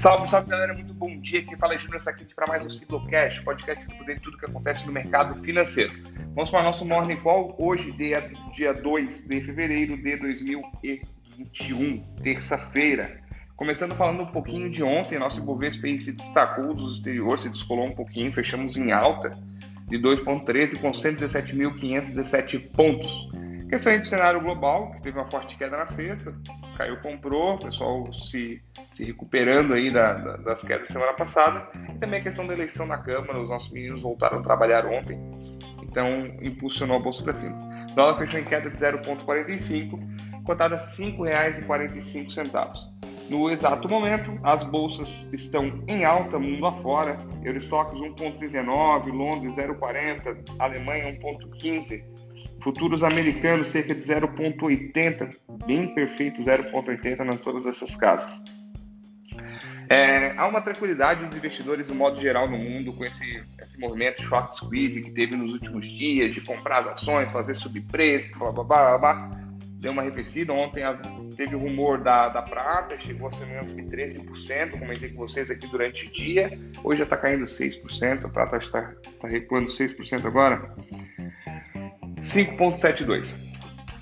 Salve, salve galera, muito bom dia. Quem fala é Júnior Saquete para mais um Ciclocast, podcast que poder tudo que acontece no mercado financeiro. Vamos para o nosso Morning Call, hoje, dia, dia 2 de fevereiro de 2021, terça-feira. Começando falando um pouquinho de ontem, nosso Ibovespa se destacou dos exteriores, se descolou um pouquinho, fechamos em alta de 2,13 com 117.517 pontos. Questão aí do cenário global, que teve uma forte queda na sexta, caiu, comprou, o pessoal se, se recuperando aí da, da, das quedas da semana passada. E também a questão da eleição na Câmara, os nossos meninos voltaram a trabalhar ontem, então impulsionou a bolsa para cima. O dólar fechou em queda de 0,45, cotada a R$ 5,45. No exato momento, as bolsas estão em alta mundo afora. Eurostox 1,39, Londres 0,40, Alemanha 1,15, futuros americanos cerca de 0,80, bem perfeito 0,80 em todas essas casas. É, há uma tranquilidade dos investidores, no modo geral, no mundo, com esse, esse movimento short squeeze que teve nos últimos dias, de comprar as ações, fazer subir preço, blá blá blá blá. Deu uma arrefecida. Ontem teve o rumor da, da prata, chegou a ser menos que 13%, comentei com vocês aqui durante o dia. Hoje já está caindo 6%, a prata está tá recuando 6% agora. 5,72.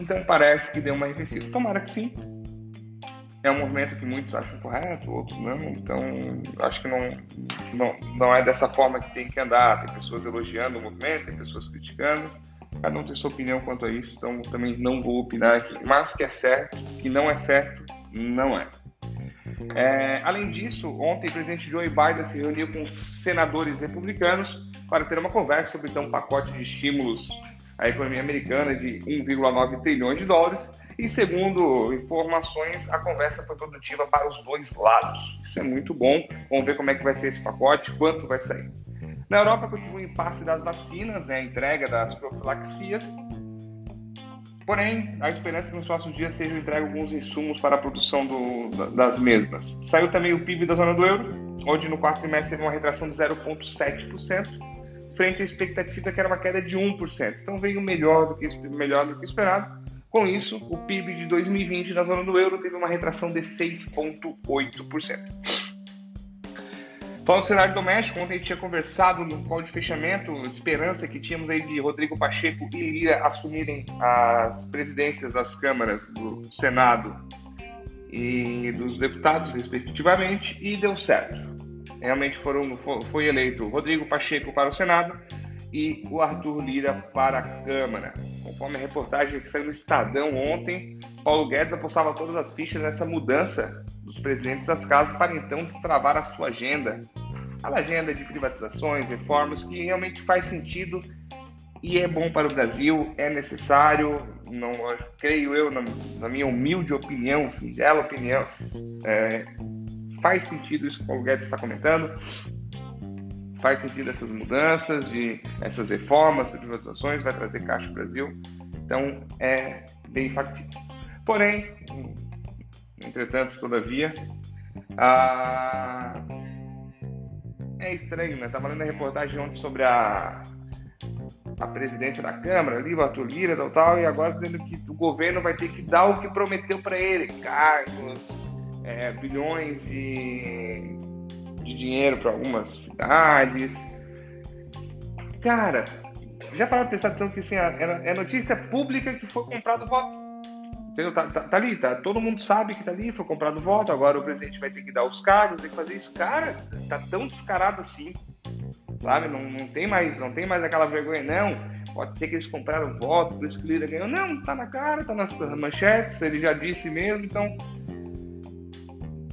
Então parece que deu uma arrefecida. Tomara que sim. É um movimento que muitos acham correto, outros não. Então acho que não, não, não é dessa forma que tem que andar. Tem pessoas elogiando o movimento, tem pessoas criticando. Cada um tem sua opinião quanto a isso, então também não vou opinar aqui. Mas que é certo, que não é certo, não é. é além disso, ontem o presidente Joe Biden se reuniu com senadores republicanos para ter uma conversa sobre então, um pacote de estímulos à economia americana de 1,9 trilhões de dólares. E segundo informações, a conversa foi produtiva para os dois lados. Isso é muito bom. Vamos ver como é que vai ser esse pacote, quanto vai sair. Na Europa continua o impasse das vacinas, né, a entrega das profilaxias. Porém, a esperança é que nos próximos dias sejam entregues alguns insumos para a produção do, das mesmas. Saiu também o PIB da zona do euro, onde no quarto trimestre teve uma retração de 0,7%, frente à expectativa que era uma queda de 1%. Então veio melhor do que, melhor do que esperado. Com isso, o PIB de 2020 na zona do euro teve uma retração de 6,8%. Falando do cenário doméstico, ontem a gente tinha conversado no call de fechamento, esperança que tínhamos aí de Rodrigo Pacheco e Lira assumirem as presidências das câmaras do Senado e dos deputados, respectivamente, e deu certo. Realmente foram, foi eleito Rodrigo Pacheco para o Senado e o Arthur Lira para a Câmara. Conforme a reportagem que saiu no Estadão ontem, Paulo Guedes apostava todas as fichas nessa mudança dos presidentes das casas para então destravar a sua agenda. A agenda de privatizações, reformas, que realmente faz sentido e é bom para o Brasil, é necessário, não creio eu, na, na minha humilde opinião, singela opinião, é, faz sentido isso que o Guedes está comentando, faz sentido essas mudanças, de essas reformas, privatizações, vai trazer caixa para o Brasil, então é bem factível. Porém, Entretanto, todavia, a... é estranho, né? Tava lendo a reportagem ontem sobre a, a presidência da Câmara, ali, o Arthur Lira, tal, tal, e agora dizendo que o governo vai ter que dar o que prometeu para ele, cargos, é, bilhões de, de dinheiro para algumas cidades. Cara, já para prestar atenção que assim, é notícia pública que foi comprado voto. Entendeu? Tá, tá, tá, ali, tá, todo mundo sabe que tá ali, foi comprado voto, agora o presidente vai ter que dar os cargos, tem que fazer isso. Cara, tá tão descarado assim, sabe? Não, não, tem mais, não tem mais aquela vergonha, não. Pode ser que eles compraram voto, por isso que o líder ganhou. Não, tá na cara, tá nas manchetes, ele já disse mesmo, então.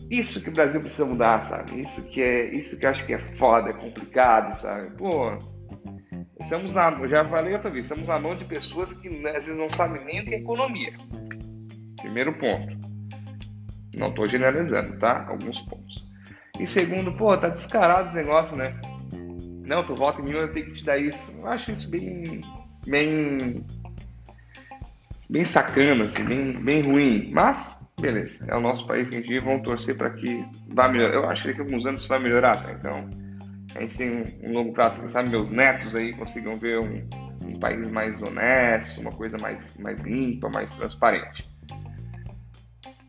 Isso que o Brasil precisa mudar, sabe? Isso que é, isso que eu acho que é foda, é complicado, sabe? Pô, estamos na, já falei outra vez, estamos na mão de pessoas que às vezes não sabem nem o que é economia. Primeiro ponto. Não estou generalizando, tá? Alguns pontos. E segundo, pô, tá descarado esse negócio, né? Não, tu volta em mim, eu tenho que te dar isso. Eu acho isso bem. bem. bem sacana, assim, bem, bem ruim. Mas, beleza, é o nosso país que a gente vamos torcer para que vá melhorar. Eu acho que daqui a alguns anos isso vai melhorar, tá? Então, a gente tem um longo prazo, quem sabe meus netos aí consigam ver um, um país mais honesto, uma coisa mais, mais limpa, mais transparente.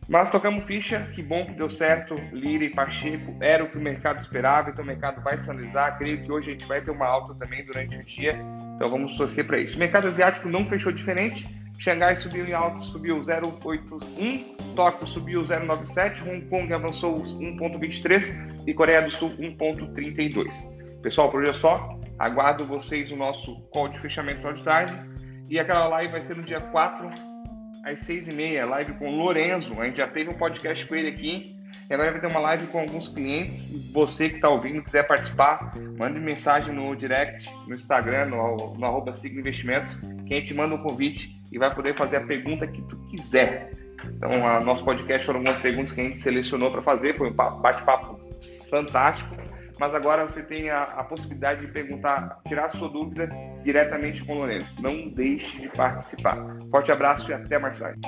Mas tocamos ficha, que bom que deu certo. Lira e Pacheco era o que o mercado esperava, então o mercado vai se analisar. Creio que hoje a gente vai ter uma alta também durante o dia, então vamos torcer para isso. O mercado asiático não fechou diferente. Xangai subiu em alta, subiu 0,81, Tóquio subiu 0,97, Hong Kong avançou 1,23 e Coreia do Sul 1,32. Pessoal, por hoje é só. Aguardo vocês no nosso call de fechamento de tarde. E aquela live vai ser no dia 4 às seis e meia, live com o Lorenzo. A gente já teve um podcast com ele aqui. E agora vai ter uma live com alguns clientes. Você que está ouvindo, quiser participar, mande mensagem no direct, no Instagram, no, no arroba Sigma Investimentos, que a gente manda um convite e vai poder fazer a pergunta que tu quiser. Então, o nosso podcast foram algumas perguntas que a gente selecionou para fazer. Foi um bate-papo fantástico mas agora você tem a, a, possibilidade de perguntar, tirar sua dúvida diretamente com o Lourenço. Não deixe de participar. Forte abraço e até mais tarde.